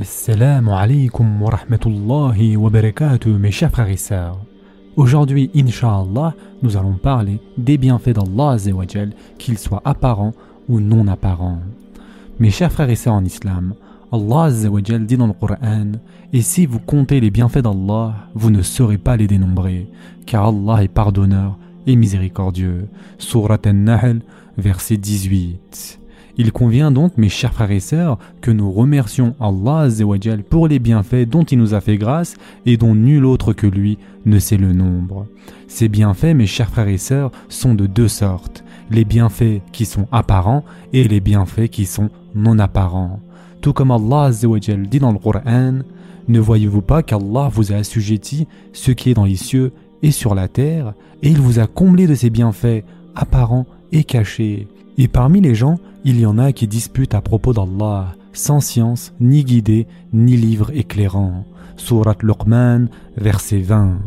Assalamu alaikum wa rahmatullahi wa barakatuh, mes chers frères et sœurs. Aujourd'hui, Inch'Allah, nous allons parler des bienfaits d'Allah qu'ils soient apparents ou non apparents. Mes chers frères et sœurs en islam, Allah dit dans le Coran Et si vous comptez les bienfaits d'Allah, vous ne saurez pas les dénombrer, car Allah est pardonneur et miséricordieux. Surat An-Nahl, verset 18. Il convient donc, mes chers frères et sœurs, que nous remercions Allah pour les bienfaits dont il nous a fait grâce et dont nul autre que lui ne sait le nombre. Ces bienfaits, mes chers frères et sœurs, sont de deux sortes. Les bienfaits qui sont apparents et les bienfaits qui sont non apparents. Tout comme Allah dit dans le Coran, ne voyez-vous pas qu'Allah vous a assujetti ce qui est dans les cieux et sur la terre, et il vous a comblé de ses bienfaits apparents et cachés? Et parmi les gens, il y en a qui disputent à propos d'Allah, sans science, ni guidée, ni livre éclairant. Surat Luqman, verset 20.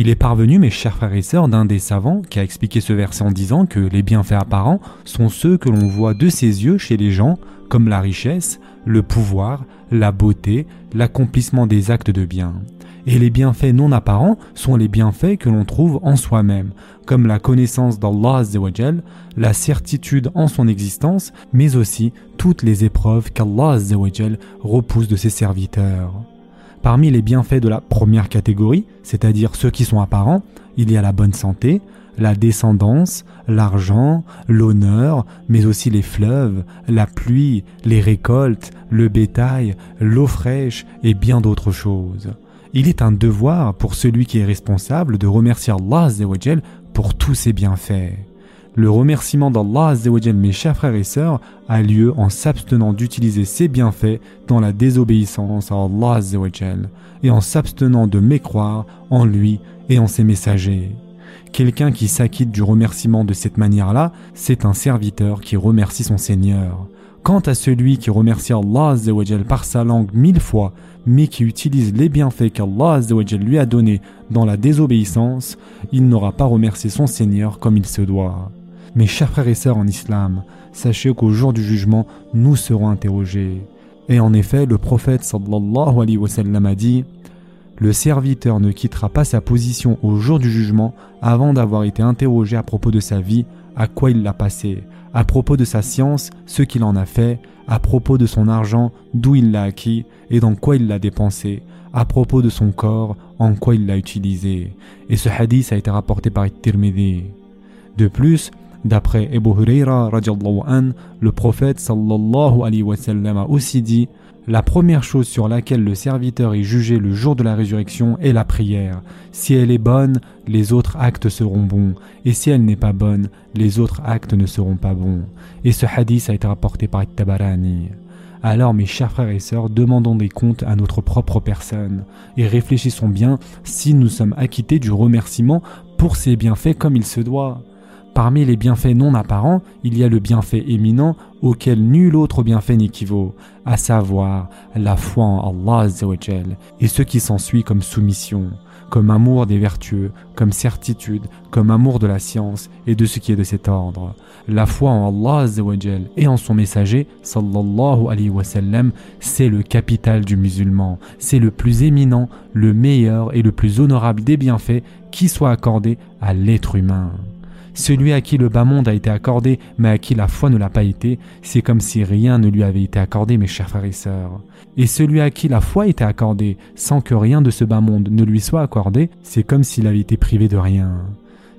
Il est parvenu, mes chers frères et sœurs, d'un des savants qui a expliqué ce verset en disant que les bienfaits apparents sont ceux que l'on voit de ses yeux chez les gens, comme la richesse, le pouvoir, la beauté, l'accomplissement des actes de bien. Et les bienfaits non apparents sont les bienfaits que l'on trouve en soi-même, comme la connaissance d'Allah la certitude en son existence, mais aussi toutes les épreuves qu'Allah repousse de ses serviteurs. Parmi les bienfaits de la première catégorie, c'est-à-dire ceux qui sont apparents, il y a la bonne santé, la descendance, l'argent, l'honneur, mais aussi les fleuves, la pluie, les récoltes, le bétail, l'eau fraîche et bien d'autres choses. Il est un devoir pour celui qui est responsable de remercier Allah pour tous ses bienfaits. Le remerciement d'Allah mes chers frères et sœurs, a lieu en s'abstenant d'utiliser ses bienfaits dans la désobéissance à Allah et en s'abstenant de mécroire en lui et en ses messagers. Quelqu'un qui s'acquitte du remerciement de cette manière-là, c'est un serviteur qui remercie son Seigneur. Quant à celui qui remercie Allah par sa langue mille fois, mais qui utilise les bienfaits qu'Allah lui a donnés dans la désobéissance, il n'aura pas remercié son Seigneur comme il se doit. Mes chers frères et sœurs en islam, sachez qu'au jour du jugement, nous serons interrogés. Et en effet, le prophète sallallahu alayhi wa sallam a dit Le serviteur ne quittera pas sa position au jour du jugement avant d'avoir été interrogé à propos de sa vie, à quoi il l'a passé, à propos de sa science, ce qu'il en a fait, à propos de son argent, d'où il l'a acquis et dans quoi il l'a dépensé, à propos de son corps, en quoi il l'a utilisé. Et ce hadith a été rapporté par Tirmidhi. De plus, d'après Ebu Huraira, le prophète sallallahu alayhi wa sallam a aussi dit la première chose sur laquelle le serviteur est jugé le jour de la résurrection est la prière. Si elle est bonne, les autres actes seront bons, et si elle n'est pas bonne, les autres actes ne seront pas bons. Et ce hadith a été rapporté par Tabarani. Alors mes chers frères et sœurs, demandons des comptes à notre propre personne, et réfléchissons bien si nous sommes acquittés du remerciement pour ces bienfaits comme il se doit. Parmi les bienfaits non apparents, il y a le bienfait éminent auquel nul autre bienfait n'équivaut, à savoir la foi en Allah et ce qui s'ensuit comme soumission, comme amour des vertueux, comme certitude, comme amour de la science et de ce qui est de cet ordre. La foi en Allah et en son messager sallallahu alayhi wa sallam, c'est le capital du musulman, c'est le plus éminent, le meilleur et le plus honorable des bienfaits qui soit accordé à l'être humain. Celui à qui le bas monde a été accordé, mais à qui la foi ne l'a pas été, c'est comme si rien ne lui avait été accordé, mes chers frères et sœurs. Et celui à qui la foi était accordée, sans que rien de ce bas monde ne lui soit accordé, c'est comme s'il avait été privé de rien.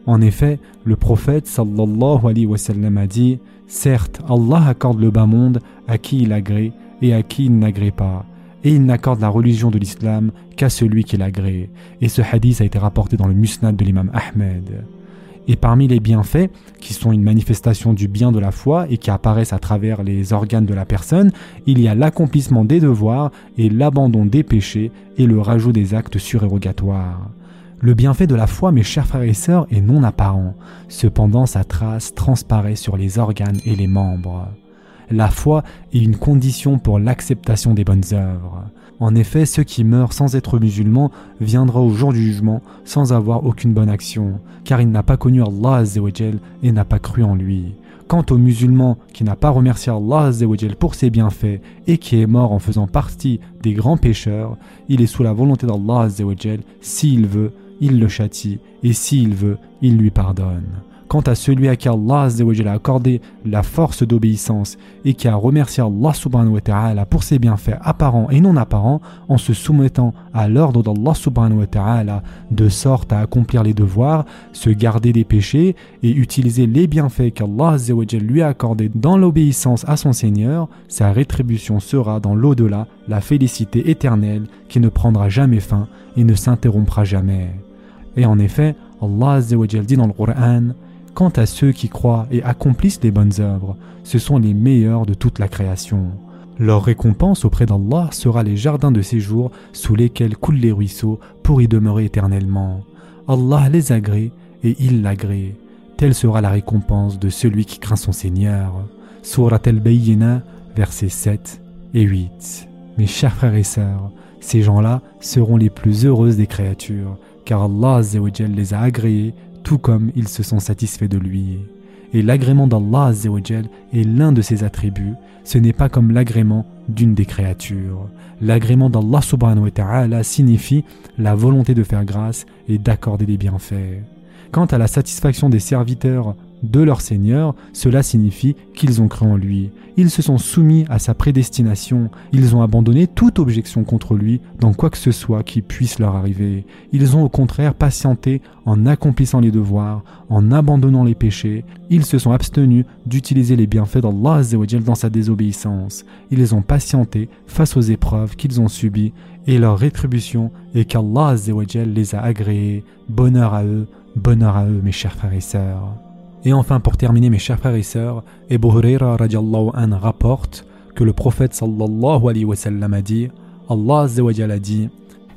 En effet, le prophète sallallahu alayhi wa sallam a dit Certes, Allah accorde le bas monde à qui il agrée et à qui il n'agrée pas, et il n'accorde la religion de l'islam qu'à celui qui l'agrée. Et ce hadith a été rapporté dans le musnad de l'imam Ahmed. Et parmi les bienfaits, qui sont une manifestation du bien de la foi et qui apparaissent à travers les organes de la personne, il y a l'accomplissement des devoirs et l'abandon des péchés et le rajout des actes surérogatoires. Le bienfait de la foi, mes chers frères et sœurs, est non apparent. Cependant, sa trace transparaît sur les organes et les membres. La foi est une condition pour l'acceptation des bonnes œuvres. En effet, ceux qui meurent sans être musulmans viendra au jour du jugement sans avoir aucune bonne action, car il n'a pas connu Allah et n'a pas cru en lui. Quant au musulman qui n'a pas remercié Allah pour ses bienfaits et qui est mort en faisant partie des grands pécheurs, il est sous la volonté d'Allah s'il veut, il le châtie et s'il veut, il lui pardonne. Quant à celui à qui Allah a accordé la force d'obéissance et qui a remercié Allah subhanahu wa ta'ala pour ses bienfaits apparents et non apparents en se soumettant à l'ordre d'Allah subhanahu wa ta'ala de sorte à accomplir les devoirs, se garder des péchés et utiliser les bienfaits qu'Allah lui a accordés dans l'obéissance à son Seigneur, sa rétribution sera dans l'au-delà la félicité éternelle qui ne prendra jamais fin et ne s'interrompra jamais. Et en effet, Allah dit dans le Coran Quant à ceux qui croient et accomplissent les bonnes œuvres, ce sont les meilleurs de toute la création. Leur récompense auprès d'Allah sera les jardins de séjour sous lesquels coulent les ruisseaux pour y demeurer éternellement. Allah les agrée et il l'agrée. Telle sera la récompense de celui qui craint son Seigneur. Surat al-Bayyina, versets 7 et 8. Mes chers frères et sœurs, ces gens-là seront les plus heureuses des créatures, car Allah les a agréés tout comme ils se sont satisfaits de lui. Et l'agrément d'Allah est l'un de ses attributs, ce n'est pas comme l'agrément d'une des créatures. L'agrément d'Allah subhanahu wa ta'ala signifie la volonté de faire grâce et d'accorder des bienfaits. Quant à la satisfaction des serviteurs de leur Seigneur, cela signifie qu'ils ont cru en lui. Ils se sont soumis à sa prédestination, ils ont abandonné toute objection contre lui dans quoi que ce soit qui puisse leur arriver. Ils ont au contraire patienté en accomplissant les devoirs, en abandonnant les péchés, ils se sont abstenus d'utiliser les bienfaits d'Allah dans sa désobéissance. Ils ont patienté face aux épreuves qu'ils ont subies et leur rétribution est qu'Allah les a agréés. Bonheur à eux, bonheur à eux mes chers frères et sœurs. Et enfin, pour terminer, mes chers frères et sœurs, Ebu Huraira an rapporte que le prophète sallallahu alayhi wa sallam a dit Allah a dit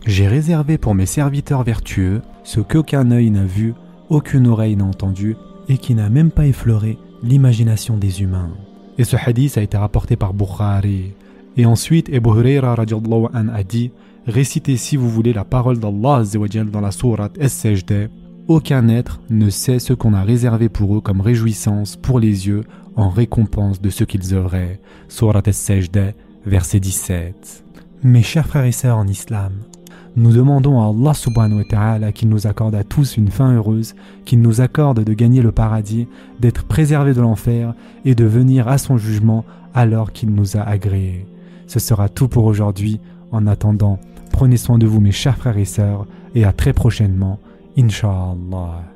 J'ai réservé pour mes serviteurs vertueux ce qu'aucun œil n'a vu, aucune oreille n'a entendu et qui n'a même pas effleuré l'imagination des humains. Et ce hadith a été rapporté par Bukhari. Et ensuite, Ebu Huraira an a dit Récitez si vous voulez la parole d'Allah dans la sourate Es-Sajdah aucun être ne sait ce qu'on a réservé pour eux comme réjouissance pour les yeux en récompense de ce qu'ils œuvraient. Surat al-Sajdah, verset 17. Mes chers frères et sœurs en islam, nous demandons à Allah subhanahu wa ta'ala qu'il nous accorde à tous une fin heureuse, qu'il nous accorde de gagner le paradis, d'être préservés de l'enfer et de venir à son jugement alors qu'il nous a agréés. Ce sera tout pour aujourd'hui. En attendant, prenez soin de vous mes chers frères et sœurs et à très prochainement. İnşallah.